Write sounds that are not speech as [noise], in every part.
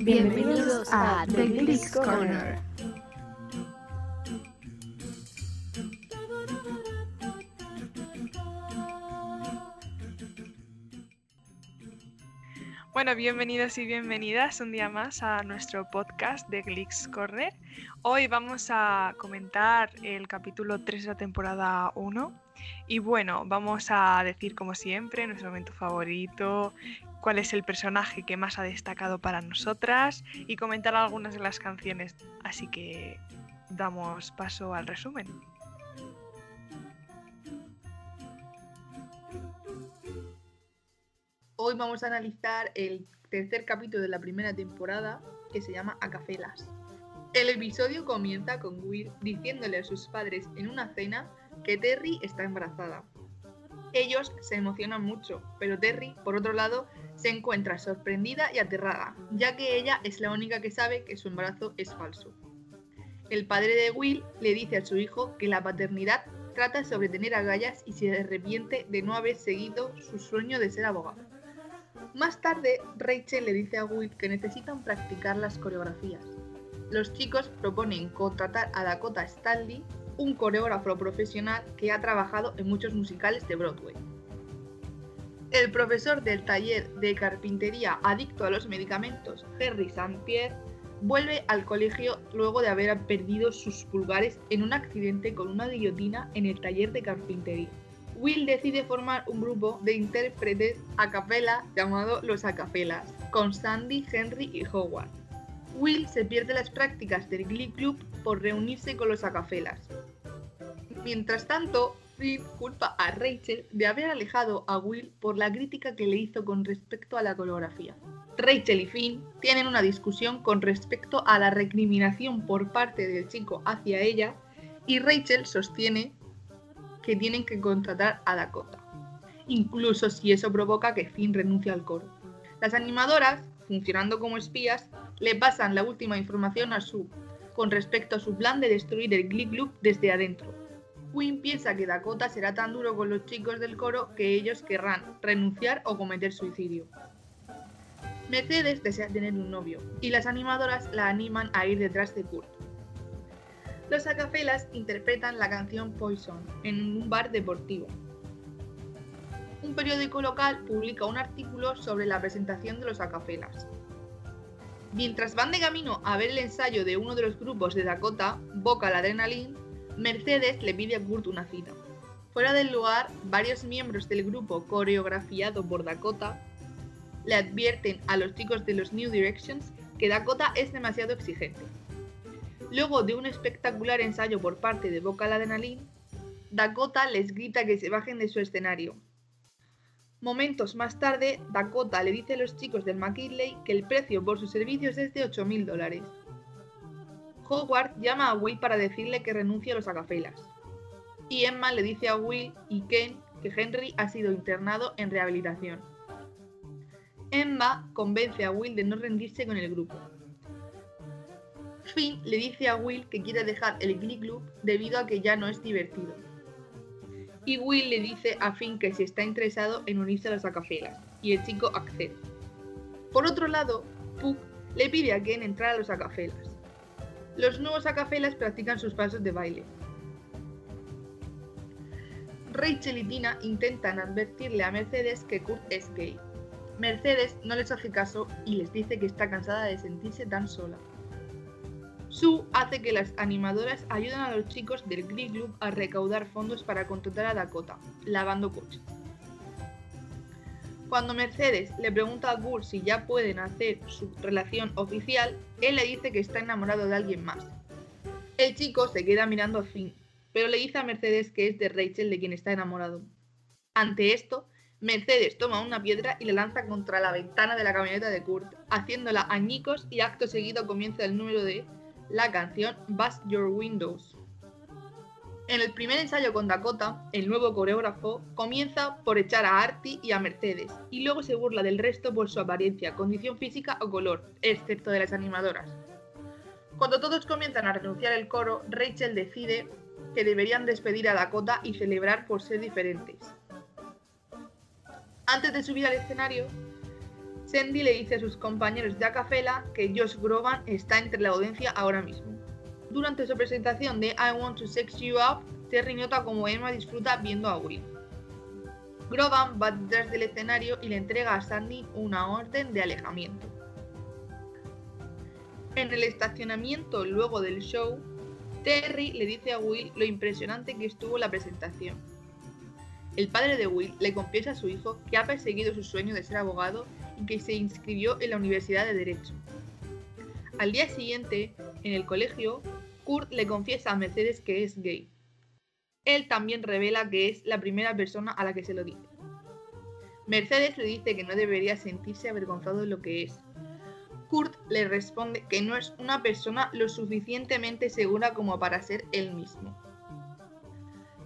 Bienvenidos a The Glicks Corner. Bueno, bienvenidos y bienvenidas un día más a nuestro podcast de Glicks Corner. Hoy vamos a comentar el capítulo 3 de la temporada 1. Y bueno, vamos a decir como siempre nuestro momento favorito, cuál es el personaje que más ha destacado para nosotras y comentar algunas de las canciones. Así que damos paso al resumen. Hoy vamos a analizar el tercer capítulo de la primera temporada que se llama Acafelas. El episodio comienza con Will diciéndole a sus padres en una cena que Terry está embarazada. Ellos se emocionan mucho, pero Terry, por otro lado, se encuentra sorprendida y aterrada, ya que ella es la única que sabe que su embarazo es falso. El padre de Will le dice a su hijo que la paternidad trata sobre tener agallas y se arrepiente de no haber seguido su sueño de ser abogado. Más tarde, Rachel le dice a Will que necesitan practicar las coreografías. Los chicos proponen contratar a Dakota Stanley, un coreógrafo profesional que ha trabajado en muchos musicales de Broadway. El profesor del taller de carpintería adicto a los medicamentos, Henry St. Pierre, vuelve al colegio luego de haber perdido sus pulgares en un accidente con una guillotina en el taller de carpintería. Will decide formar un grupo de intérpretes a capela llamado Los Acapelas, con Sandy, Henry y Howard. Will se pierde las prácticas del Glee Club por reunirse con los Acapelas. Mientras tanto, Finn culpa a Rachel de haber alejado a Will por la crítica que le hizo con respecto a la coreografía. Rachel y Finn tienen una discusión con respecto a la recriminación por parte del chico hacia ella y Rachel sostiene que tienen que contratar a Dakota, incluso si eso provoca que Finn renuncie al coro. Las animadoras, funcionando como espías, le pasan la última información a Sue con respecto a su plan de destruir el Glee Club desde adentro. Quinn piensa que Dakota será tan duro con los chicos del coro que ellos querrán renunciar o cometer suicidio. Mercedes desea tener un novio y las animadoras la animan a ir detrás de Kurt. Los acafelas interpretan la canción Poison en un bar deportivo. Un periódico local publica un artículo sobre la presentación de los acafelas. Mientras van de camino a ver el ensayo de uno de los grupos de Dakota, Vocal Adrenaline, Mercedes le pide a Kurt una cita. Fuera del lugar, varios miembros del grupo coreografiado por Dakota le advierten a los chicos de los New Directions que Dakota es demasiado exigente. Luego de un espectacular ensayo por parte de Vocal Adrenaline, Dakota les grita que se bajen de su escenario. Momentos más tarde, Dakota le dice a los chicos del McKinley que el precio por sus servicios es de 8.000 dólares. Howard llama a Will para decirle que renuncie a los agafelas. Y Emma le dice a Will y Ken que Henry ha sido internado en rehabilitación. Emma convence a Will de no rendirse con el grupo. Finn le dice a Will que quiere dejar el Glee Club debido a que ya no es divertido. Y Will le dice a Finn que si está interesado en unirse a las acafelas, y el chico accede. Por otro lado, Puck le pide a Ken entrar a los acafelas. Los nuevos acafelas practican sus pasos de baile. Rachel y Tina intentan advertirle a Mercedes que Kurt es gay. Mercedes no les hace caso y les dice que está cansada de sentirse tan sola. Sue hace que las animadoras ayuden a los chicos del Glee Club a recaudar fondos para contratar a Dakota, lavando coches. Cuando Mercedes le pregunta a Kurt si ya pueden hacer su relación oficial, él le dice que está enamorado de alguien más. El chico se queda mirando a Finn, pero le dice a Mercedes que es de Rachel de quien está enamorado. Ante esto, Mercedes toma una piedra y la lanza contra la ventana de la camioneta de Kurt, haciéndola añicos y acto seguido comienza el número de la canción Bust Your Windows. En el primer ensayo con Dakota, el nuevo coreógrafo comienza por echar a Artie y a Mercedes, y luego se burla del resto por su apariencia, condición física o color, excepto de las animadoras. Cuando todos comienzan a renunciar el coro, Rachel decide que deberían despedir a Dakota y celebrar por ser diferentes. Antes de subir al escenario, Sandy le dice a sus compañeros de Acapella que Josh Groban está entre la audiencia ahora mismo. Durante su presentación de I Want to Sex You Up, Terry nota como Emma disfruta viendo a Will. Groban va detrás del escenario y le entrega a Sandy una orden de alejamiento. En el estacionamiento luego del show, Terry le dice a Will lo impresionante que estuvo la presentación. El padre de Will le confiesa a su hijo que ha perseguido su sueño de ser abogado y que se inscribió en la Universidad de Derecho. Al día siguiente, en el colegio, Kurt le confiesa a Mercedes que es gay. Él también revela que es la primera persona a la que se lo dice. Mercedes le dice que no debería sentirse avergonzado de lo que es. Kurt le responde que no es una persona lo suficientemente segura como para ser él mismo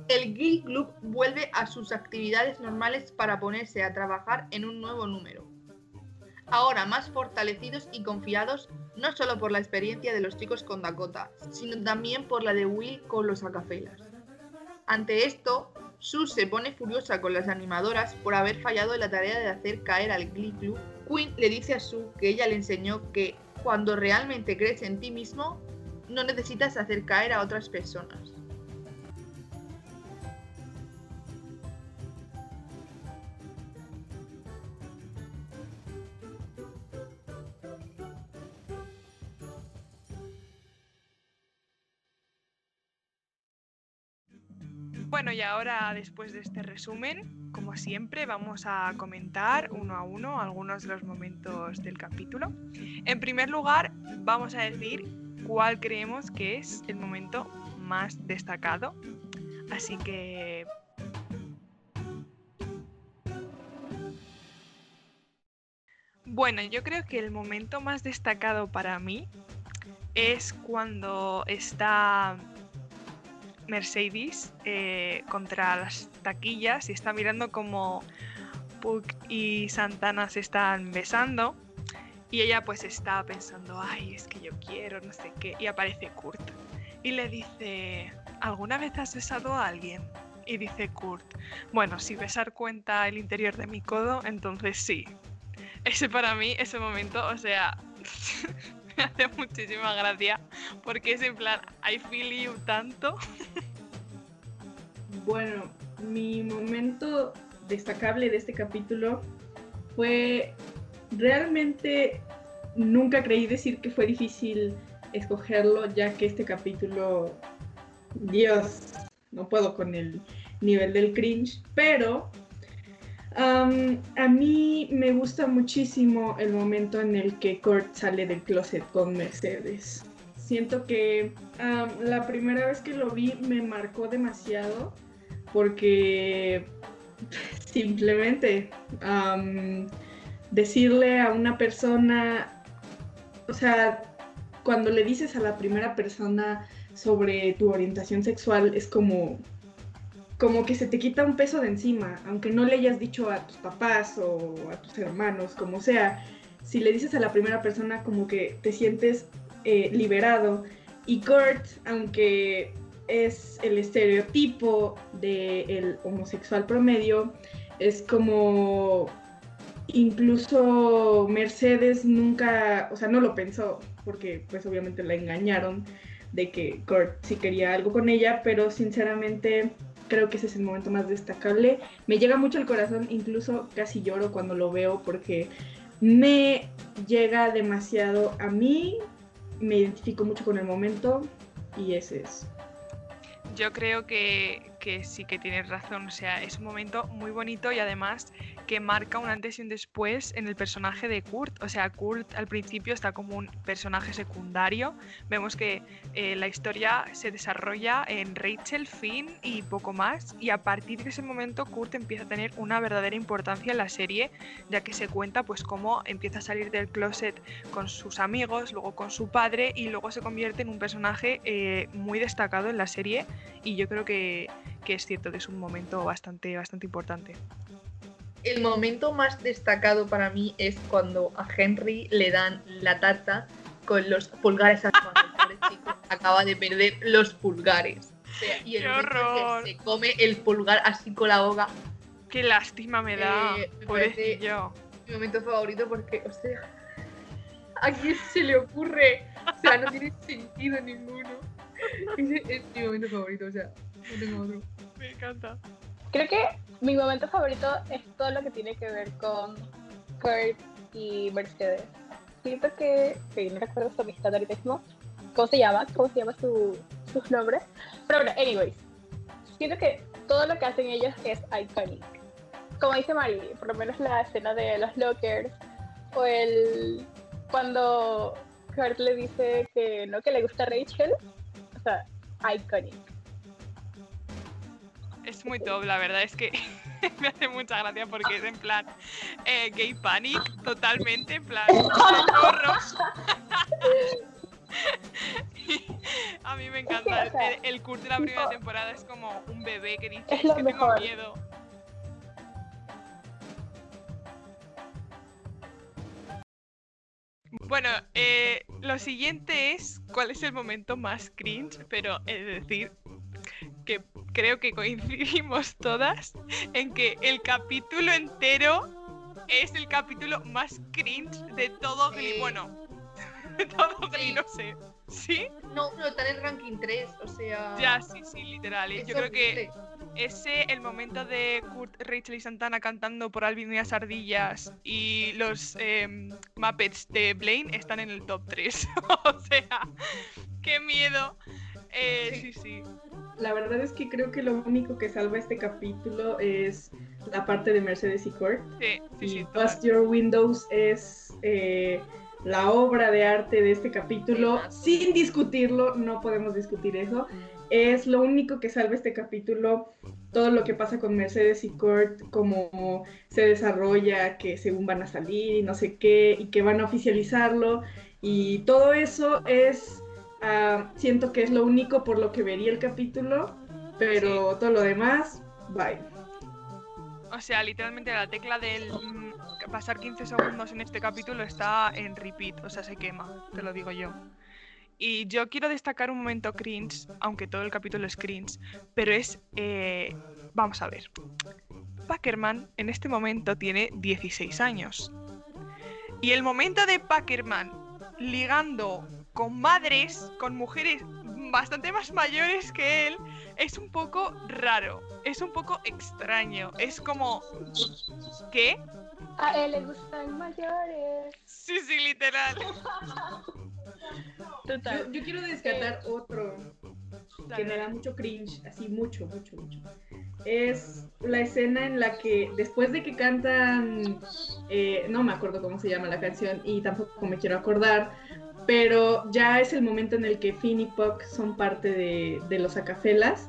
el Glee Club vuelve a sus actividades normales para ponerse a trabajar en un nuevo número. Ahora más fortalecidos y confiados no solo por la experiencia de los chicos con Dakota, sino también por la de Will con los acafelas. Ante esto, Sue se pone furiosa con las animadoras por haber fallado en la tarea de hacer caer al Glee Club. Quinn le dice a Sue que ella le enseñó que cuando realmente crees en ti mismo, no necesitas hacer caer a otras personas. Bueno, y ahora después de este resumen, como siempre, vamos a comentar uno a uno algunos de los momentos del capítulo. En primer lugar, vamos a decir cuál creemos que es el momento más destacado. Así que... Bueno, yo creo que el momento más destacado para mí es cuando está Mercedes eh, contra las taquillas y está mirando como Puck y Santana se están besando y ella pues está pensando, ay, es que yo quiero, no sé qué, y aparece Kurt y le dice, ¿alguna vez has besado a alguien? Y dice Kurt, bueno, si besar cuenta el interior de mi codo, entonces sí. Ese para mí, ese momento, o sea, [laughs] me [laughs] hace muchísima gracia porque es en plan, I feel you tanto. [laughs] Bueno, mi momento destacable de este capítulo fue realmente nunca creí decir que fue difícil escogerlo ya que este capítulo Dios no puedo con el nivel del cringe pero a mí me gusta muchísimo el momento en el que Kurt sale del closet con Mercedes. Siento que la primera vez que lo vi me marcó demasiado porque [laughs] simplemente decirle a una persona, o sea, cuando le dices a la primera persona sobre tu orientación sexual es como como que se te quita un peso de encima, aunque no le hayas dicho a tus papás o a tus hermanos, como sea, si le dices a la primera persona como que te sientes eh, liberado. Y Kurt, aunque es el estereotipo del homosexual promedio, es como incluso Mercedes nunca, o sea, no lo pensó, porque pues obviamente la engañaron de que Kurt sí quería algo con ella, pero sinceramente creo que ese es el momento más destacable. Me llega mucho el corazón, incluso casi lloro cuando lo veo porque me llega demasiado a mí, me identifico mucho con el momento y ese es. Yo creo que, que sí que tienes razón, o sea, es un momento muy bonito y además que marca un antes y un después en el personaje de Kurt. O sea, Kurt al principio está como un personaje secundario. Vemos que eh, la historia se desarrolla en Rachel, Finn y poco más. Y a partir de ese momento Kurt empieza a tener una verdadera importancia en la serie, ya que se cuenta pues cómo empieza a salir del closet con sus amigos, luego con su padre y luego se convierte en un personaje eh, muy destacado en la serie. Y yo creo que, que es cierto que es un momento bastante, bastante importante el momento más destacado para mí es cuando a Henry le dan la tarta con los pulgares el chico acaba de perder los pulgares. sea, y el ¡Qué en que horror! se come el pulgar así con la boca. Qué lástima me da. Eh, me Pobrecillo. Mi momento favorito porque, o sea, ¿a quién se le ocurre? O sea, no tiene sentido ninguno. Es mi momento favorito, o sea, no tengo otro. Me encanta. Creo que mi momento favorito es todo lo que tiene que ver con Kurt y Mercedes. Siento que, que no recuerdo su amistad ahorita mismo. ¿Cómo se llama? ¿Cómo se llama su, sus nombres? Pero bueno, anyways. Siento que todo lo que hacen ellos es iconic. Como dice Mari, por lo menos la escena de los lockers o el cuando Kurt le dice que no que le gusta Rachel. O sea, iconic. Es muy top, la verdad es que [laughs] me hace mucha gracia porque es en plan eh, gay panic, totalmente, en plan. [laughs] [laughs] A mí me encanta. o sea, El, el Kurt de la primera tipo- temporada es como un bebé que dice Es que tengo mejor". miedo. Bueno, eh, lo siguiente es cuál es el momento más cringe, pero es decir, creo que coincidimos [laughs] todas en que el capítulo entero es el capítulo más cringe de todo Glee. Bueno, [laughs] de todo Glee, Sí. no sé. ¿Sí? No, pero está en el ranking 3, o sea. Ya, sí, sí, literal. ¿eh? Yo creo que ese, el momento de Kurt, Rachel y Santana cantando por Alvin y las ardillas y los em, Muppets de Blaine están en el top 3. [laughs] o sea, qué miedo. Eh, sí, sí. La verdad es que creo que lo único que salva este capítulo es la parte de Mercedes y Kurt. Sí, sí, sí. Bust Your Windows es eh, la obra de arte de este capítulo. Sin discutirlo, no podemos discutir eso. Es lo único que salva este capítulo. Todo lo que pasa con Mercedes y Kurt, cómo se desarrolla, que según van a salir y no sé qué, y que van a oficializarlo. Y todo eso es, ah, siento que es lo único por lo que vería el capítulo, pero todo lo demás, bye. O sea, literalmente la tecla del mm, pasar 15 segundos en este capítulo está en repeat, o sea, se quema, te lo digo yo. Y yo quiero destacar un momento cringe, aunque todo el capítulo es cringe, pero es, eh, vamos a ver, Packerman en este momento tiene 16 años. Y el momento de Packerman ligando con madres, con mujeres bastante más mayores que él, es un poco raro, es un poco extraño, es como... ¿Qué? A él le gustan mayores. Sí, sí, literal. Total. Yo, yo quiero descartar otro que me da mucho cringe, así mucho, mucho, mucho. Es la escena en la que después de que cantan, eh, no me acuerdo cómo se llama la canción y tampoco me quiero acordar, pero ya es el momento en el que Finn y Puck son parte de, de los acafelas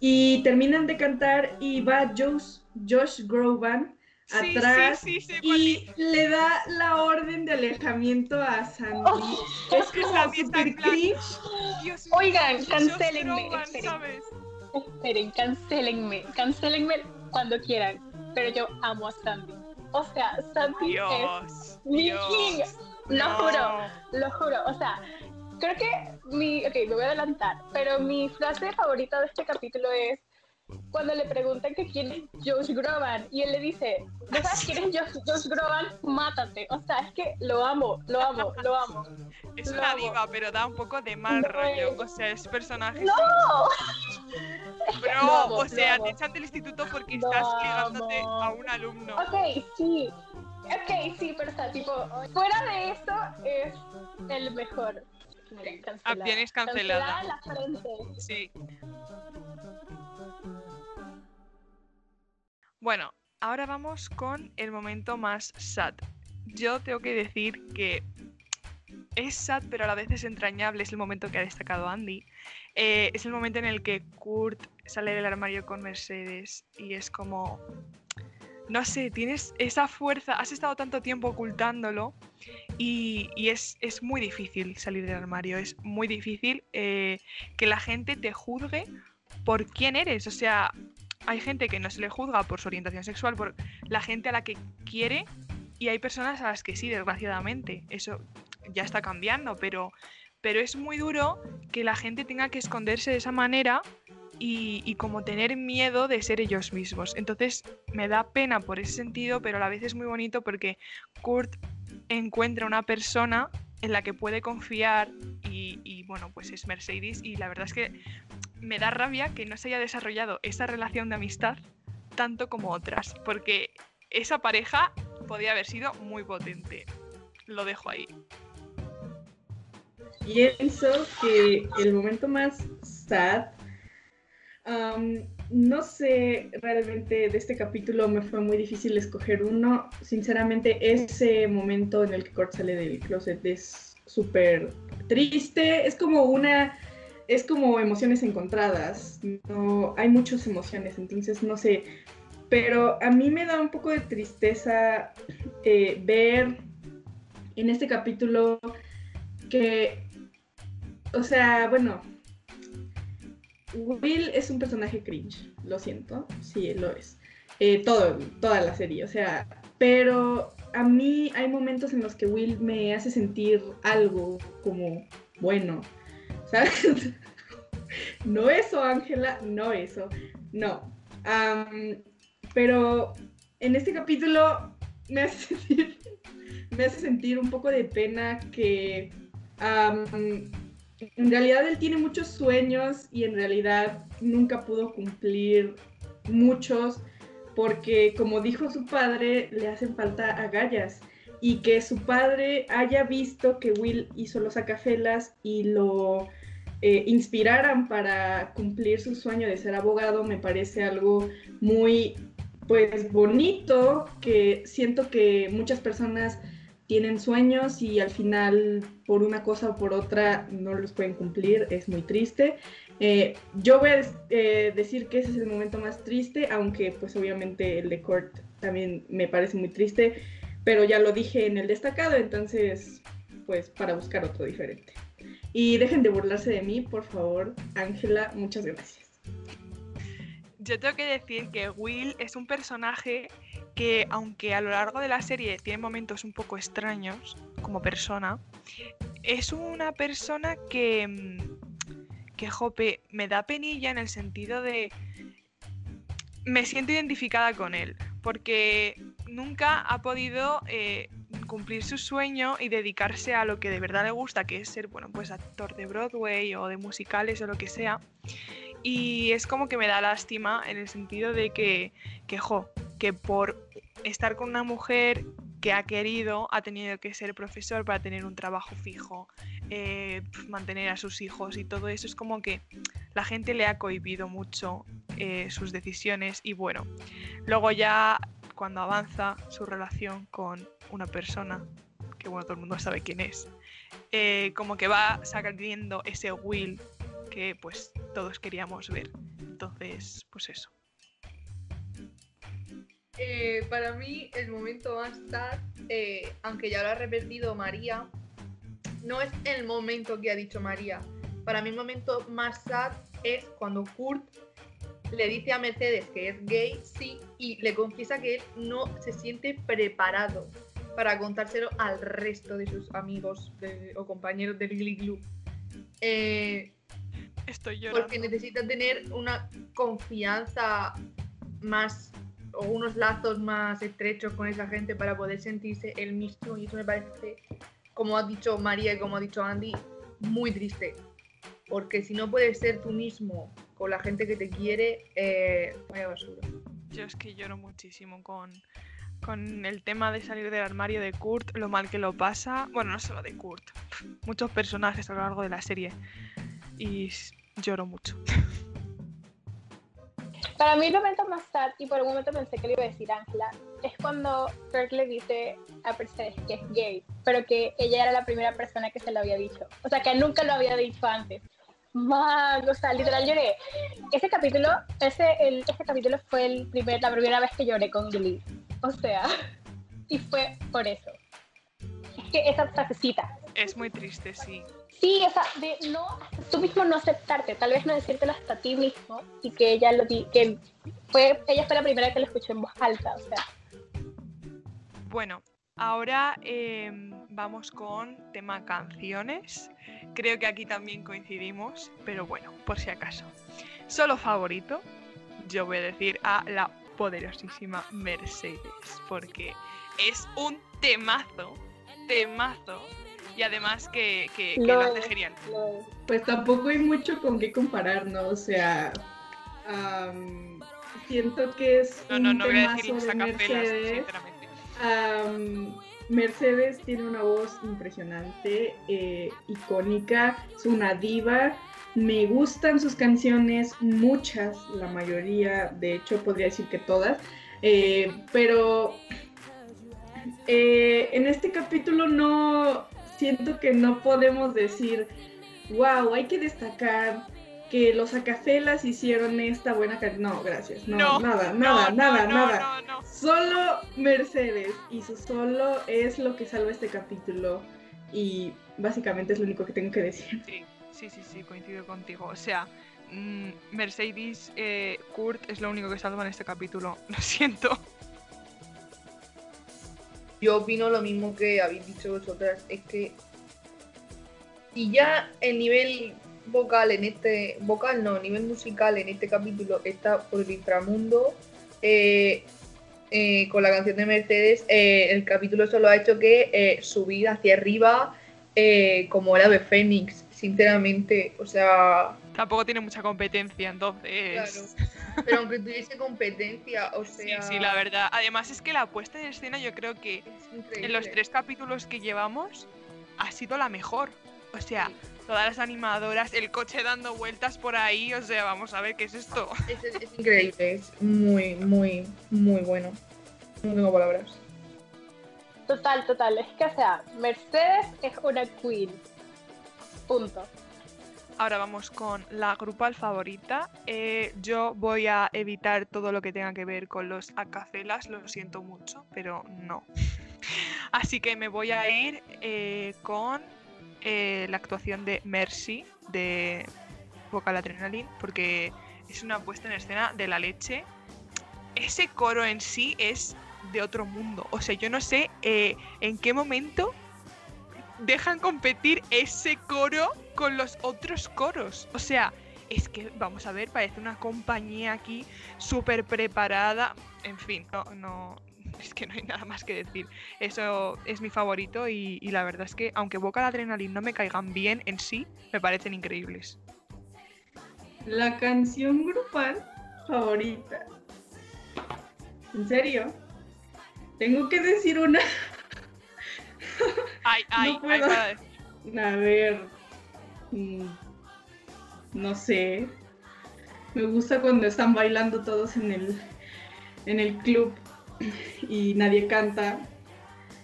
y terminan de cantar y va Josh, Josh Groban Sí, atrás sí, sí, y le da la orden de alejamiento a Sandy. Oh, es que Sandy super cringe. Dios Oigan, Groban, esperen. cancelenme, cancelenme cuando quieran, pero yo amo a Sandy. O sea, Sandy Dios. es mi Dios. Lo no. juro, lo juro. O sea, creo que mi, ok, me voy a adelantar, pero mi frase favorita de este capítulo es cuando le preguntan que quién es Josh Groban y él le dice, ¿no sabes quién es Josh, Josh Groban? Mátate. O sea, es que lo amo, lo amo, lo amo. Es Lo una amo. diva, pero da un poco de mal No rollo. es. O sea, es personaje. ¡No! [laughs] Bro, amo, o sea, te echan del instituto porque estás ligándote a un alumno. Ok, sí. Ok, sí, pero está tipo. Fuera de eso, es el mejor. Miren, cancelada. Ah, tienes cancelada. Cancelada en la frente. Sí. Bueno, ahora vamos con el momento más sad. Yo tengo que decir que es sad, pero a la vez es entrañable. Es el momento que ha destacado Andy. Eh, es el momento en el que Kurt sale del armario con Mercedes y es como. No sé, tienes esa fuerza, has estado tanto tiempo ocultándolo y, es, es muy difícil salir del armario, es muy difícil eh, que la gente te juzgue por quién eres. O sea, hay gente que no se le juzga por su orientación sexual, por la gente a la que quiere, y hay personas a las que sí, desgraciadamente. Eso ya está cambiando, pero, pero es muy duro que la gente tenga que esconderse de esa manera y, como tener miedo de ser ellos mismos. Entonces me da pena por ese sentido, pero a la vez es muy bonito porque Kurt encuentra una persona en la que puede confiar y, y, bueno, pues es Mercedes y la verdad es que me da rabia que no se haya desarrollado esa relación de amistad tanto como otras, porque esa pareja podía haber sido muy potente. Lo dejo ahí. Pienso que el momento más sad, no sé realmente de este capítulo me fue muy difícil escoger uno. Sinceramente, ese momento en el que Kurt sale del closet es súper triste. Es como una es como emociones encontradas, no hay muchas emociones, entonces no sé, pero a mí me da un poco de tristeza eh, ver en este capítulo que, o sea, bueno, Will es un personaje cringe, lo siento, sí, lo es. Eh, toda la serie, o sea, pero a mí hay momentos en los que Will me hace sentir algo como bueno, ¿sabes? [laughs] no eso, Ángela, no eso, no. pero en este capítulo me hace [laughs] sentir, me hace sentir un poco de pena que en realidad él tiene muchos sueños y en realidad nunca pudo cumplir muchos porque como dijo su padre, le hacen falta agallas y que su padre haya visto que Will hizo los acafelas y lo eh, inspiraran para cumplir su sueño de ser abogado me parece algo muy pues bonito que siento que muchas personas tienen sueños y al final por una cosa o por otra no los pueden cumplir, es muy triste. Eh, yo voy a eh, decir que ese es el momento más triste, aunque pues obviamente el de Court también me parece muy triste, pero ya lo dije en el destacado, entonces pues para buscar otro diferente. Y dejen de burlarse de mí, por favor, Ángela, muchas gracias. Yo tengo que decir que Will es un personaje que, aunque a lo largo de la serie tiene momentos un poco extraños como persona, es una persona que, mm, que jope, me da penilla en el sentido de... Me siento identificada con él, porque nunca ha podido eh, cumplir su sueño y dedicarse a lo que de verdad le gusta, que es ser, bueno, pues actor de Broadway o de musicales o lo que sea. Y es como que me da lástima en el sentido de que, que, jo, que por estar con una mujer que ha querido, ha tenido que ser profesor para tener un trabajo fijo, eh, mantener a sus hijos y todo eso, es como que la gente le ha cohibido mucho eh, sus decisiones y bueno, luego ya cuando avanza su relación con una persona, que bueno, todo el mundo sabe quién es, eh, como que va sacando ese Will que pues todos queríamos ver. Entonces, pues eso. Eh, para mí el momento más sad, eh, aunque ya lo ha repetido María, no es el momento que ha dicho María. Para mí el momento más sad es cuando Kurt le dice a Mercedes que es gay, sí, y le confiesa que él no se siente preparado para contárselo al resto de sus amigos o compañeros del Glee. Eh, Estoy llorando. Porque necesita tener una confianza más o unos lazos más estrechos con esa gente para poder sentirse el mismo y eso me parece, como ha dicho María y como ha dicho Andy, muy triste. Porque si no puedes ser tú mismo con la gente que te quiere, eh, vaya basura. Yo es que lloro muchísimo con, con el tema de salir del armario de Kurt, lo mal que lo pasa. Bueno, no solo de Kurt, muchos personajes a lo largo de la serie. Y lloro mucho. Para mí el momento más sad, y por un momento pensé que le iba a decir Ángela, es cuando Kirk le dice a Mercedes que es gay, pero que ella era la primera persona que se lo había dicho. O sea, que nunca lo había dicho antes. Man, o sea, literal lloré. Ese capítulo, ese, el, ese capítulo fue el primer, la primera vez que lloré con Glee. O sea, [laughs] y fue por eso. Es que esa frasecita. Es muy triste, sí. Sí, o sea, de no, tú mismo no aceptarte, tal vez no decírtelo hasta ti mismo y que ella lo di, que fue, ella fue la primera que lo escuchó en voz alta, o sea. Bueno, Ahora em, vamos con tema canciones. Creo que aquí también coincidimos, pero bueno, por si acaso. Solo favorito, yo voy a decir a la poderosísima Mercedes, porque es un temazo, temazo, y además que, que, que Lo lo hace es, genial. lo es. Pues tampoco hay mucho con qué comparar, ¿no? O sea, siento que es No, un no, no voy a decir sinceramente. Am, Mercedes tiene una voz impresionante, eh, icónica, es una diva. Me gustan sus canciones, muchas, la mayoría, de hecho podría decir que todas, eh, pero eh, en este capítulo no siento que no podemos decir, wow, hay que destacar que los acafelas hicieron esta buena canción. No, gracias, no, No, nada, no, nada, no, nada, nada. Solo Mercedes y su solo es lo que salva este capítulo y básicamente es lo único que tengo que decir. Sí, sí, sí, sí, coincido contigo. O sea, mm, Mercedes eh, Kurt es lo único que salva en este capítulo. [laughs] Lo siento. Yo opino lo mismo que habéis dicho vosotras, es que si ya el nivel vocal en este, vocal no, nivel musical en este capítulo está por el inframundo, eh, eh, con la canción de Mercedes, eh, el capítulo solo ha hecho que eh, subir hacia arriba eh, como el ave fénix, sinceramente, o sea, Tampoco tiene mucha competencia, entonces. claro. [laughs] Pero aunque tuviese competencia, o Sí, sea, sí, la verdad. Además es que la puesta en escena yo creo que en los tres capítulos que llevamos ha sido la mejor. O sea, todas las animadoras, el coche dando vueltas por ahí, o sea, vamos a ver qué es esto. Es, es- es increíble, es muy, muy, muy bueno. No tengo palabras. Total, total. Es que, o sea, Mercedes es una queen. Punto. Ahora vamos con la grupal favorita. Eh, yo voy a evitar todo lo que tenga que ver con los acafelas, lo siento mucho, pero no. [laughs] Así que me voy a ir eh, con eh, la actuación de Mercy de Vocal Adrenaline, porque es una puesta en escena de la leche. Ese coro en sí es de otro mundo. O sea, yo no sé en qué momento dejan competir ese coro con los otros coros. O sea, es que, vamos a ver, parece una compañía aquí súper preparada. En fin, no, no, es que no hay nada más que decir. Eso es mi favorito y, la verdad es que, aunque Boca de Adrenaline no me caigan bien en sí, me parecen increíbles. La canción grupal favorita. ¿En serio? Tengo que decir una. [laughs] Ay, ay, No ay, puedo. decir. [laughs] A ver. mm, No sé. Me gusta cuando están bailando todos en el, en el club [clears throat] y nadie canta.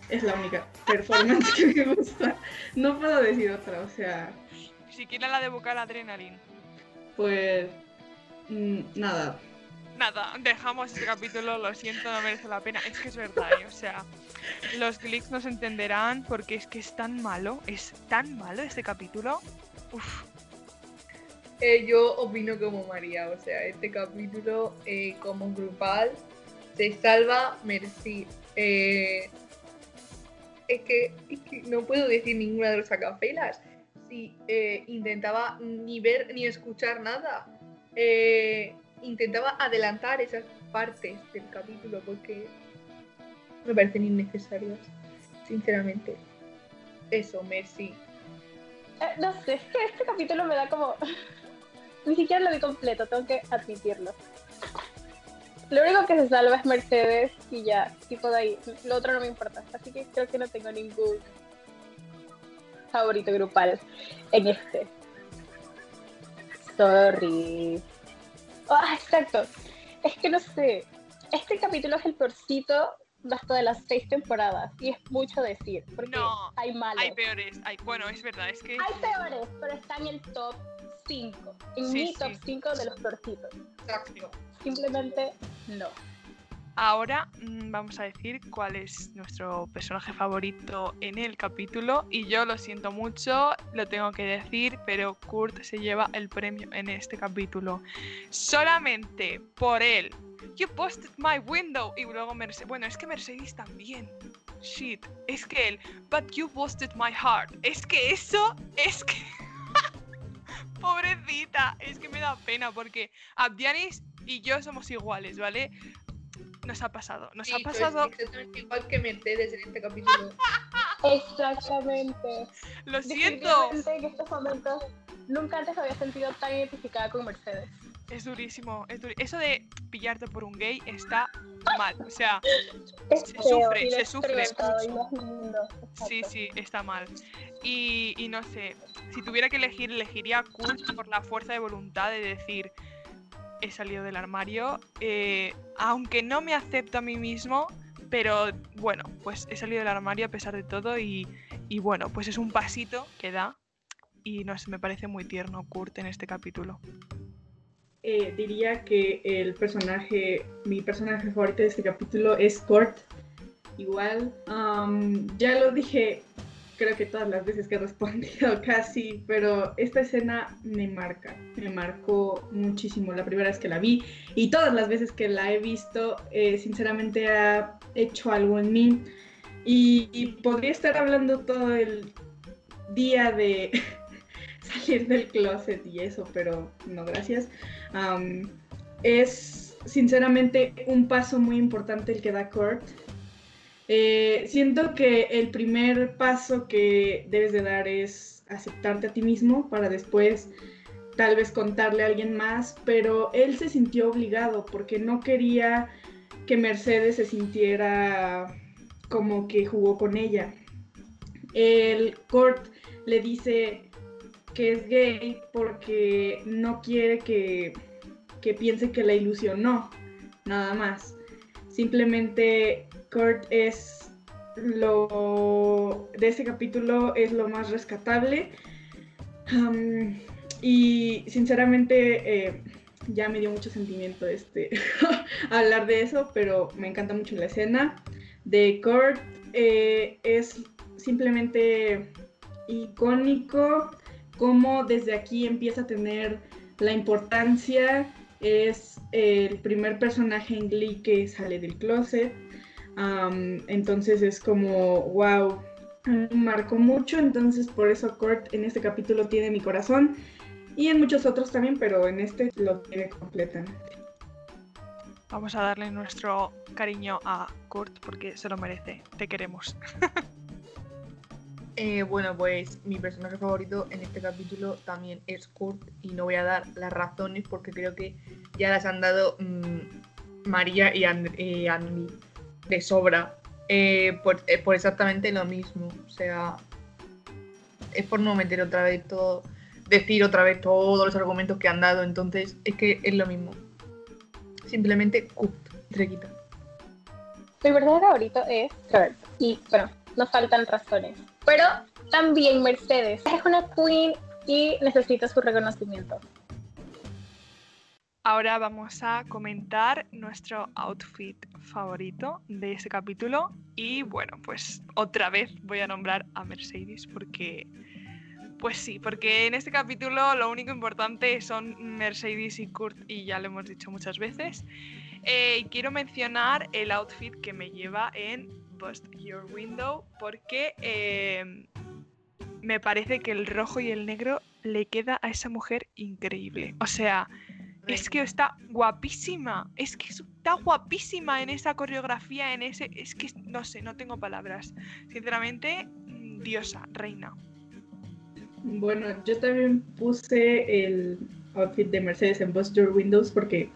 Es la única performance que me gusta. No puedo decir otra, o sea, Siquiera la de Vocal Adrenaline. pues. mm, Nada. Nada, dejamos este capítulo, lo siento, no merece la pena. Es que es verdad, ¿eh? o sea, los Glicks nos entenderán porque es que es tan malo, es tan malo este capítulo. Eh, yo opino como María, o sea, este capítulo eh, como grupal se salva Merci. Eh, es, que, no puedo decir ninguna de los acapelas. Si eh, intentaba ni ver ni escuchar nada, intentaba adelantar esas partes del capítulo porque me parecen innecesarias, sinceramente. Eso, Merci. Eh, no sé, [laughs] es que este capítulo me da como. [laughs] Ni siquiera lo vi completo, tengo que admitirlo. Lo único que se salva es Mercedes y ya, tipo de ahí. Lo otro no me importa. Así que creo que no tengo ningún favorito grupal en este. Sorry. Ah, exacto. Es que no sé. Este capítulo es el peorcito hasta de las seis temporadas. Y es mucho decir. Porque No, hay malos. hay peores, hay, bueno, es verdad, es que Hay peores, pero está en el top 5. En Sí, mi sí. top 5 de los peorcitos. Exacto. Simplemente no. Ahora mm, vamos a decir cuál es nuestro personaje favorito en el capítulo y yo lo siento mucho, lo tengo que decir, pero Kurt se lleva el premio en este capítulo. Solamente por él. You busted my window. Y luego Mercedes. Bueno, es que Mercedes también. shit. Es que él, but you busted my heart. Es que eso, es que. [laughs] Pobrecita, es que me da pena porque Abdianis y yo somos iguales, ¿vale? Nos ha pasado, nos Sí, ha sois pasado. exactamente igual que Mercedes en este capítulo. [laughs] Exactamente. Lo siento. Definitivamente en estos momentos nunca antes había sentido tan identificada con Mercedes. Es durísimo, es Eso de pillarte por un gay está mal. O sea, Es Se feo, sufre, se sufre sí, sí, está mal. Y, y no sé, si tuviera que elegir, elegiría a Kurt por la fuerza de voluntad de decir, he salido del armario, eh, aunque no me acepto a mí mismo, pero bueno, pues he salido del armario a pesar de todo y, bueno, pues es un pasito que da y no sé, me parece muy tierno Kurt en este capítulo. Eh, diría que el personaje, mi personaje favorito de este capítulo es Kurt. Igual, ya lo dije, creo que todas las veces que he respondido [laughs] casi, pero esta escena me marca, me marcó muchísimo la primera vez que la vi y todas las veces que la he visto, eh, sinceramente ha hecho algo en mí y, podría estar hablando todo el día de [laughs] salir del closet y eso, pero no, gracias. Es sinceramente un paso muy importante el que da Kurt. Eh, siento que el primer paso que debes de dar es aceptarte a ti mismo para después tal vez contarle a alguien más, pero él se sintió obligado porque no quería que Mercedes se sintiera como que jugó con ella. El Kurt le dice que es gay porque no quiere que, que piense que la ilusionó, nada más. Simplemente Kurt es lo de ese capítulo es lo más rescatable. Y sinceramente eh, ya me dio mucho sentimiento este [laughs] hablar de eso, pero me encanta mucho la escena de Kurt. eh, es simplemente icónico cómo desde aquí empieza a tener la importancia. Es el primer personaje en Glee que sale del closet. Entonces es como, wow, marcó mucho. Entonces por eso Kurt en este capítulo tiene mi corazón. Y en muchos otros también, pero en este lo tiene completamente. Vamos a darle nuestro cariño a Kurt porque se lo merece. Te queremos. [laughs] Eh, bueno, pues mi personaje favorito en este capítulo también es Kurt y no voy a dar las razones porque creo que ya las han dado mm, María y, And- Andy de sobra eh, por, eh, exactamente lo mismo. O sea, es por no meter otra vez todo, decir otra vez todos los argumentos que han dado, entonces es que es lo mismo. Simplemente Kurt, Trequita. Mi verdadero favorito es Kurt. Y bueno, nos faltan razones. Pero también Mercedes. Es una queen y necesita su reconocimiento. Ahora vamos a comentar nuestro outfit favorito de ese capítulo. Y bueno, pues otra vez voy a nombrar a Mercedes porque. Pues sí, porque en este capítulo lo único importante son Mercedes y Kurt y ya lo hemos dicho muchas veces. Eh, quiero mencionar el outfit que me lleva en Bust Your Window porque eh, me parece que el rojo y el negro le queda a esa mujer increíble. O sea, es que está guapísima. Es que está guapísima en esa coreografía, en ese. Es que no sé, no tengo palabras. Sinceramente, mm, diosa, reina. Bueno, yo también puse el outfit de Mercedes en Bust Your Windows porque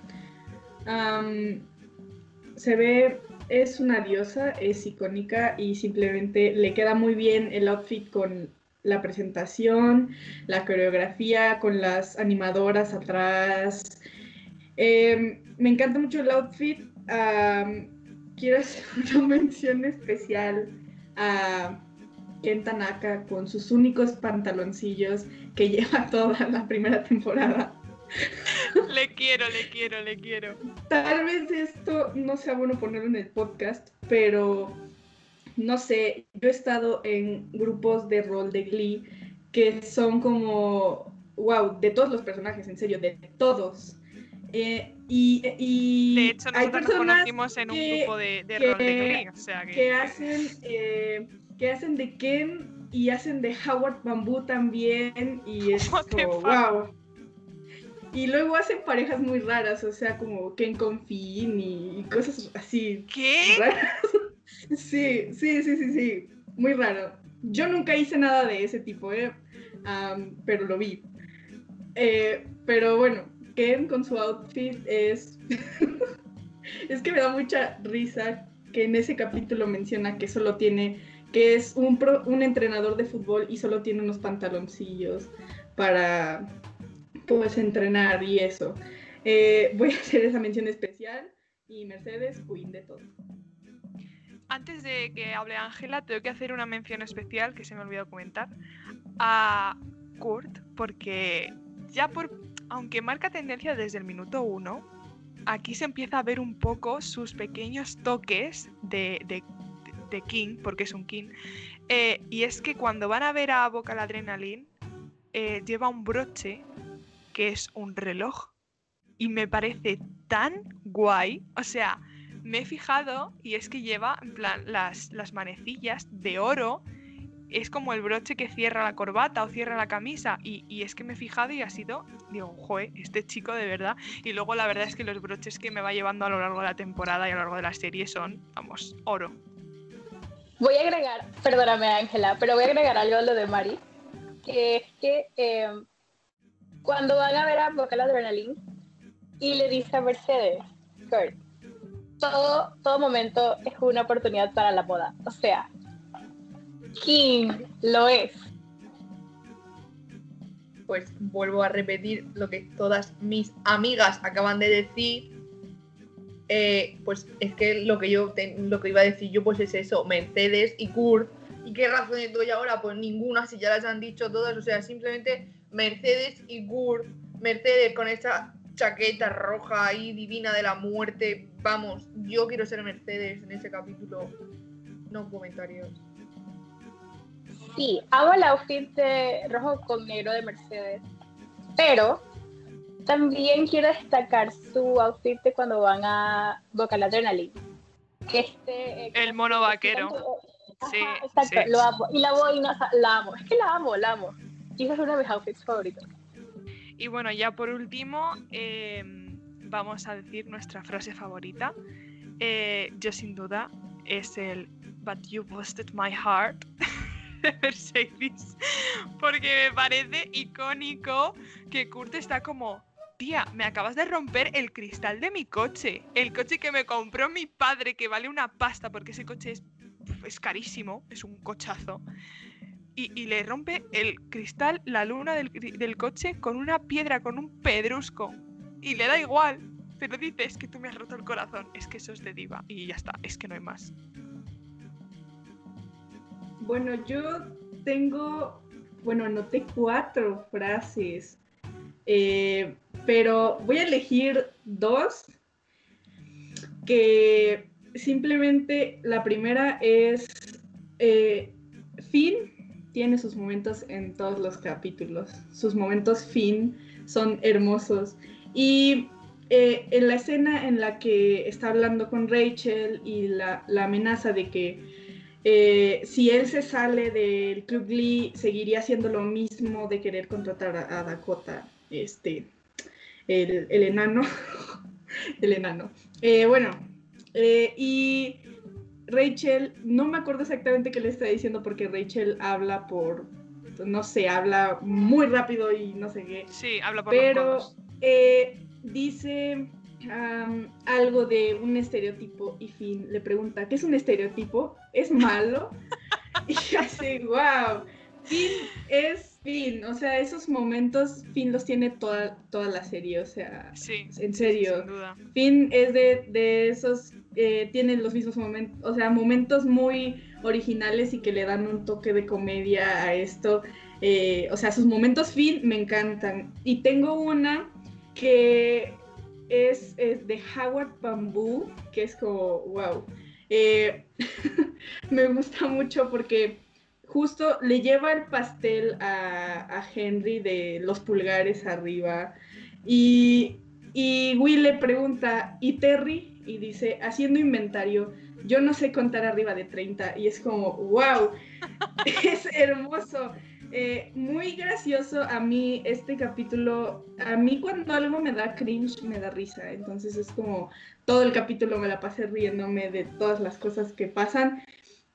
se ve, es una diosa, es icónica y simplemente le queda muy bien el outfit con la presentación, la coreografía, con las animadoras atrás. Em, me encanta mucho el outfit. quiero hacer [laughs] una mención especial a Ken Tanaka con sus únicos pantaloncillos que [laughs] lleva toda la primera temporada. Le quiero, le quiero, le quiero. Tal vez esto no sea bueno ponerlo en el podcast, pero no sé, yo he estado en grupos de rol de Glee que son como, wow, de todos los personajes, en serio, de todos. Eh, y, y De hecho, hay nosotros nos personas conocimos en un que- grupo de, de que- rol de Glee, o sea que... que hacen eh, que hacen de Ken y hacen de Howard Bamboo también y [laughs] es como wow y luego hacen parejas muy raras o sea como Ken con Finn y, cosas así ¿Qué? raras. [laughs] Sí sí sí sí sí muy raro. Yo nunca hice nada de ese tipo eh pero lo vi. Eh, pero bueno Ken con su outfit es [laughs] es que me da mucha risa que en ese capítulo menciona que solo tiene, que es un, pro- un entrenador de fútbol y solo tiene unos pantaloncillos para pues entrenar y eso. Eh, voy a hacer esa mención especial y Mercedes, queen de todo. Antes de que hable Ángela, tengo que hacer una mención especial que se me olvidó comentar a Kurt, porque ya por. Aunque marca tendencia desde el minuto uno, aquí se empieza a ver un poco sus pequeños toques de, de- King, porque es un King. eh, y es que cuando van a ver a Vocal Adrenaline, eh, lleva un broche que es un reloj. Y me parece tan guay. O sea, me he fijado y es que lleva en plan las, las manecillas de oro. Es como el broche que cierra la corbata o cierra la camisa. Y, y es que me he fijado y ha sido, digo, joe, este chico de verdad. Y luego la verdad es que los broches que me va llevando a lo largo de la temporada y a lo largo de la serie son, vamos, oro. Voy a agregar, perdóname Ángela, pero voy a agregar algo a lo de Mari, que es que eh, cuando van a ver a Vocal Adrenaline y le dice a Mercedes, Kurt, todo, todo momento es una oportunidad para la moda. O sea, King lo es. Pues vuelvo a repetir lo que todas mis amigas acaban de decir. Eh, pues es que lo que yo te- lo que iba a decir yo pues es eso, Mercedes y Kurt. ¿Y qué razones doy ahora? Pues ninguna, si ya las han dicho todas. O sea, simplemente Mercedes y Kurt. Mercedes con esa chaqueta roja ahí divina de la muerte. Vamos, yo quiero ser Mercedes en ese capítulo. No comentarios. Sí, amo el outfit de rojo con negro de Mercedes, pero también quiero destacar su outfit de cuando van a Vocal Adrenaline. Que este, eh, El mono vaquero. Ajá, Sí, exacto, sí. lo amo. Y la boina, o sea, la amo. [laughs] Es que la amo, la amo. Es uno de mis outfits favoritos. Y bueno, ya por último, eh, vamos a decir nuestra frase favorita. Eh, yo sin duda es el But you busted my heart [laughs] de Mercedes. Porque me parece icónico que Kurt está como, tía, me acabas de romper el cristal de mi coche. El coche que me compró mi padre, que vale una pasta porque ese coche es, es carísimo, es un cochazo. Y, le rompe el cristal, la luna del, del coche con una piedra, con un pedrusco. Y le da igual. Pero dice, es que tú me has roto el corazón. Es que eso es de diva. Y ya está, es que no hay más. Bueno, yo tengo, bueno, anoté cuatro frases, eh, pero voy a elegir dos que simplemente la primera es, eh, Finn tiene sus momentos en todos los capítulos, sus momentos Finn son hermosos y eh, en la escena en la que está hablando con Rachel y la, la amenaza de que eh, si él se sale del Club Glee, seguiría haciendo lo mismo de querer contratar a, Dakota, este, el, el enano. [laughs] el enano. Eh, bueno, y Rachel, no me acuerdo exactamente qué le está diciendo porque Rachel habla por, no sé, habla muy rápido y no sé qué. Sí, habla por Pero eh, dice algo de un estereotipo y Finn le pregunta, ¿qué es un estereotipo? ¿Es malo? [laughs] y hace, wow, Finn es Finn, o sea, esos momentos Finn los tiene toda, toda la serie, o sea, Sí, en serio. sin duda. Finn es de, de esos, eh, tiene los mismos momentos, o sea, momentos muy originales y que le dan un toque de comedia a esto. Eh, o sea, sus momentos Finn me encantan. Y tengo una que es, es de Howard Bamboo, que es como, wow. Eh, [laughs] me gusta mucho porque justo le lleva el pastel a, Henry de los pulgares arriba. Y Y Will le pregunta, ¿y Terry? Y dice, haciendo inventario, yo no sé contar arriba de 30. Y es como, wow, [laughs] es hermoso. Eh, muy gracioso a mí este capítulo. A mí cuando algo me da cringe, me da risa. Entonces es como todo el capítulo me la pasé riéndome de todas las cosas que pasan.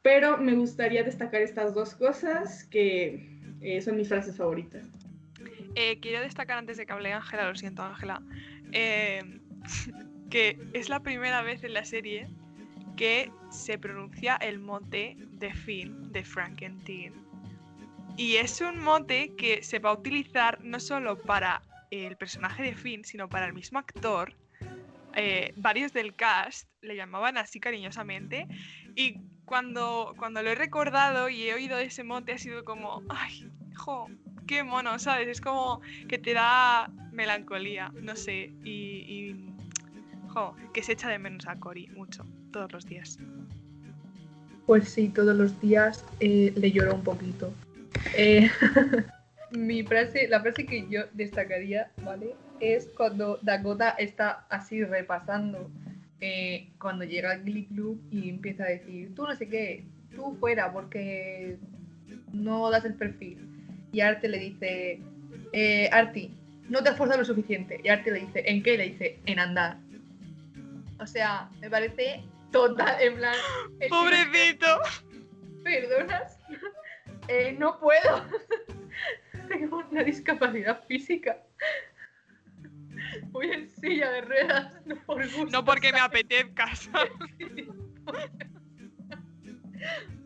Pero me gustaría destacar estas dos cosas que eh, son mis frases favoritas. Eh, quiero destacar antes de que hable Ángela, lo siento Ángela, [laughs] que es la primera vez en la serie que se pronuncia el mote de Finn, de Frankenstein. Y es un mote que se va a utilizar no solo para el personaje de Finn, sino para el mismo actor. Eh, varios del cast le llamaban así cariñosamente. Y cuando, cuando lo he recordado y he oído ese mote, ha sido como, ay, jo, qué mono, ¿sabes? Es como que te da melancolía, no sé. Y, y jo, que se echa de menos a Cory mucho, todos los días. Pues sí, todos los días eh, le lloro un poquito. Eh, [laughs] mi frase, la frase que yo destacaría, ¿vale? Es cuando Dakota está así repasando eh, cuando llega al Glee Club y empieza a decir, tú no sé qué, tú fuera porque no das el perfil. Y Arte le dice, eh, Arti, no te has esforzado lo suficiente. Y Arte le dice, ¿en qué? Le dice, en andar. O sea, me parece total, en plan... ¡Pobrecito! ¿Perdonas? [laughs] Eh, no puedo. [laughs] Tengo una discapacidad física. Voy en silla de ruedas, [laughs] no por gusto. No porque me apetezca. [laughs]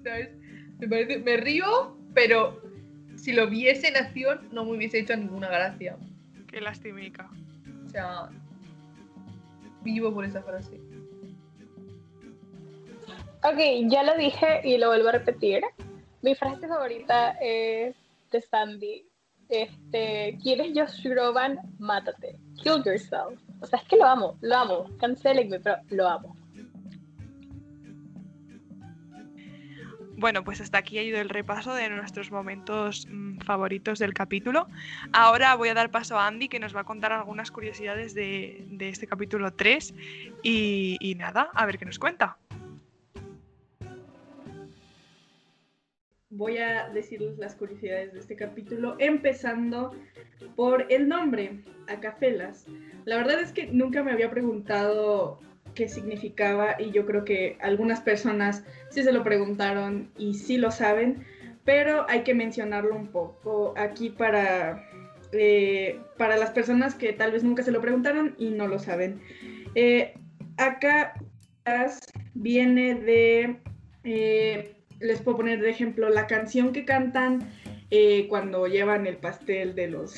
¿Sabes? Me, parece, me río, pero si lo viese en acción no me hubiese hecho ninguna gracia. Qué lastimica. O sea, vivo por esa frase. Ok, ya lo dije y lo vuelvo a repetir. Mi frase favorita es de Sandy. Este, ¿quieres Josh Groban? Mátate. Kill yourself. O sea, es que lo amo, lo amo. Cancelenme, pero lo amo. Bueno, pues hasta aquí ha ido el repaso de nuestros momentos mm, favoritos del capítulo. Ahora voy a dar paso a Andy que nos va a contar algunas curiosidades de, de este capítulo 3 y, y nada, a ver qué nos cuenta. Voy a decirles las curiosidades de este capítulo, empezando por el nombre, Acafelas. La verdad es que nunca me había preguntado qué significaba y yo creo que algunas personas sí se lo preguntaron y sí lo saben, pero hay que mencionarlo un poco aquí para, eh, para las personas que tal vez nunca se lo preguntaron y no lo saben. Eh, acá viene de... Eh, les puedo poner de ejemplo la canción que cantan eh, cuando llevan el pastel de los,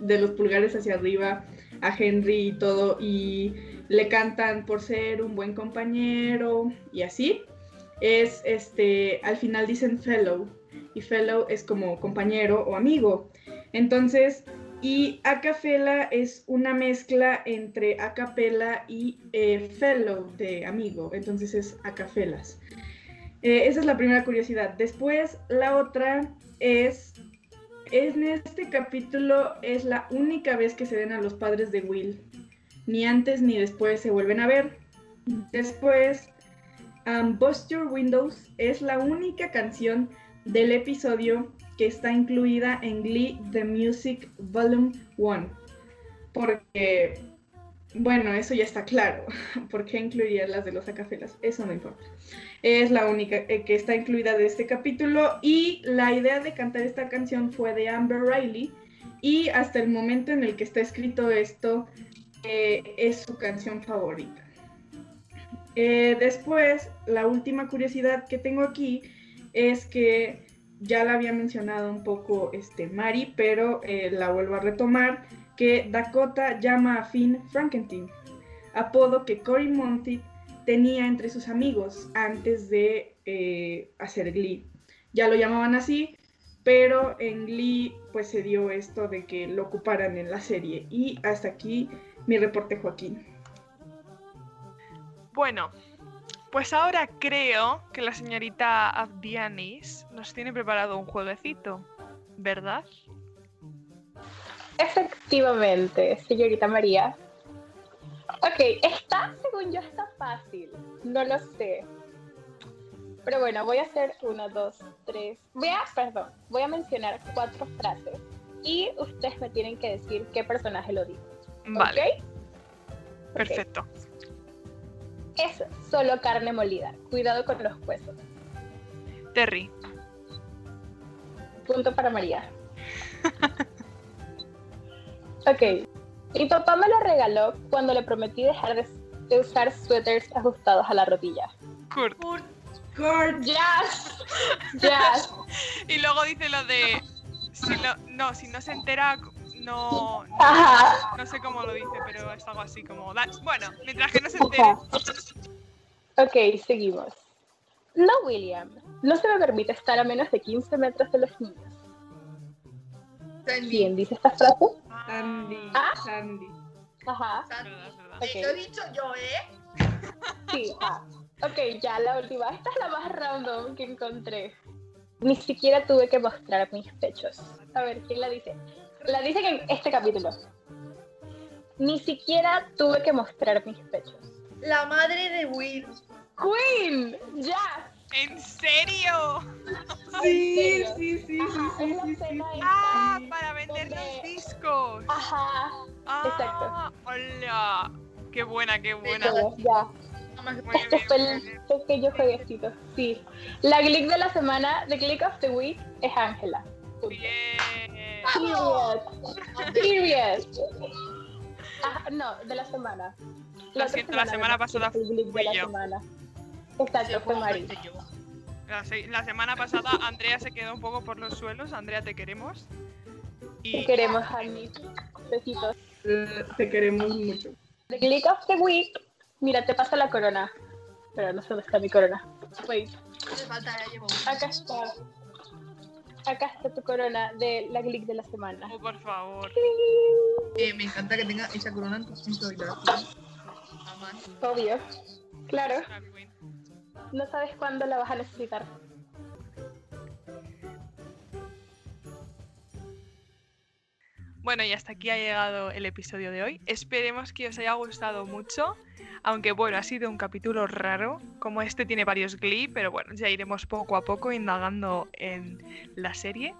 de los pulgares hacia arriba a Henry y todo, y le cantan por ser un buen compañero y así. Es este, al final dicen fellow, y fellow es como compañero o amigo. Entonces, y acapella es una mezcla entre acapella y eh, fellow de amigo, entonces es acafelas. Eh, esa es la primera curiosidad. Después, la otra es, en este capítulo es la única vez que se ven a los padres de Will. Ni antes ni después se vuelven a ver. Después, um, Bust Your Windows es la única canción del episodio que está incluida en Glee The Music Volume 1. Porque, bueno, eso ya está claro. [laughs] ¿Por qué incluiría las de los acafelas? Eso no importa es la única eh, que está incluida de este capítulo y la idea de cantar esta canción fue de Amber Riley y hasta el momento en el que está escrito esto eh, es su canción favorita. Eh, después, la última curiosidad que tengo aquí es que ya la había mencionado un poco este, Mari, pero la vuelvo a retomar, que Dakota llama a Finn Frankenstein, apodo que Cory Monteith tenía entre sus amigos antes de eh, hacer Glee. Ya lo llamaban así, pero en Glee pues se dio esto de que lo ocuparan en la serie. Y hasta aquí mi reporte, Joaquín. Bueno, pues ahora creo que la señorita Abdianis nos tiene preparado un jueguecito, ¿verdad? Efectivamente, señorita María. Ok, está, según yo, está fácil. No lo sé. Pero bueno, voy a hacer una, dos, tres. Voy a, perdón, voy a mencionar cuatro frases y ustedes me tienen que decir qué personaje lo dijo. Vale, ¿ok? perfecto. Ok. Es solo carne molida. Cuidado con los huesos. Terry. Punto para María. [laughs] ok. Mi papá me lo regaló cuando le prometí dejar de, de usar suéteres ajustados a la rodilla. Kurt. Kurt. Jazz. [laughs] Jazz. Y luego dice lo de. Si lo- no, si no se entera, no. No, Ajá. no sé cómo lo dice, pero es algo así como. "Da- Bueno, mientras que no se entere. Ok, seguimos. No, William. No se me permite estar a menos de 15 metros de los niños. ¿Quién dice esta frase? Sandy. Ah. Sandy. Ajá. Sandy. verdad, es verdad. Ok. Eh, Lo he dicho yo, ¿eh? Sí, ah. Ok, ya la última. Esta es la más random que encontré. Ni siquiera tuve que mostrar mis pechos. A ver, ¿quién la dice? La dicen en este capítulo. Ni siquiera tuve que mostrar mis pechos. La madre de Will. ¡Queen! ¡Ya! ¿En serio? [laughs] Sí, serio? sí, sí, sí, Ajá, sí, es la sí, sí. escena Ah, para vender Donde- los discos. Ajá. Ah, hola. Qué buena, qué buena. Bueno, ya. Nada más- Muy Este bien, fue el bien. pequeño jueguecito. Sí. La Glick de la semana, The Glick of the Week, es Ángela. Bien. Period. Period. Ah, no, de la semana. Lo otra siento, la semana pasada parece el Glick fui de la yo. semana. Exacto, fue Mari. La, se- la semana pasada Andrea se quedó un poco por los suelos. Andrea, te queremos. Te Y queremos, Annie. Besitos. Eh, Te queremos mucho. The Glick of the Week. Mira, te pasa la corona. Pero no sé dónde está mi corona. Wait, falta, llevo acá está. Acá está tu corona de la Glick de la semana. oh, por favor. Eh, me encanta que tenga esa corona en tu. Obvio. Claro. No sabes cuándo la vas a necesitar. Bueno, y hasta aquí ha llegado el episodio de hoy. Esperemos que os haya gustado mucho. Aunque bueno, ha sido un capítulo raro. Como este tiene varios glee, pero bueno, ya iremos poco a poco indagando en la serie.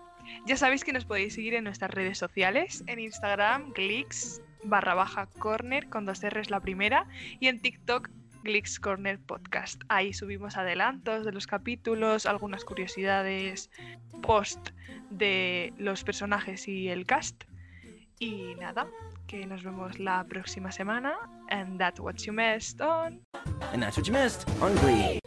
Ya sabéis que nos podéis seguir en nuestras redes sociales, en Instagram, glicks barra baja corner con dos R's la primera, y en TikTok, Glicks Corner Podcast. Ahí subimos adelantos de los capítulos, algunas curiosidades, post de los personajes y el cast. Y nada, que nos vemos la próxima semana. And that's what you missed on. And that's what you missed on Glee.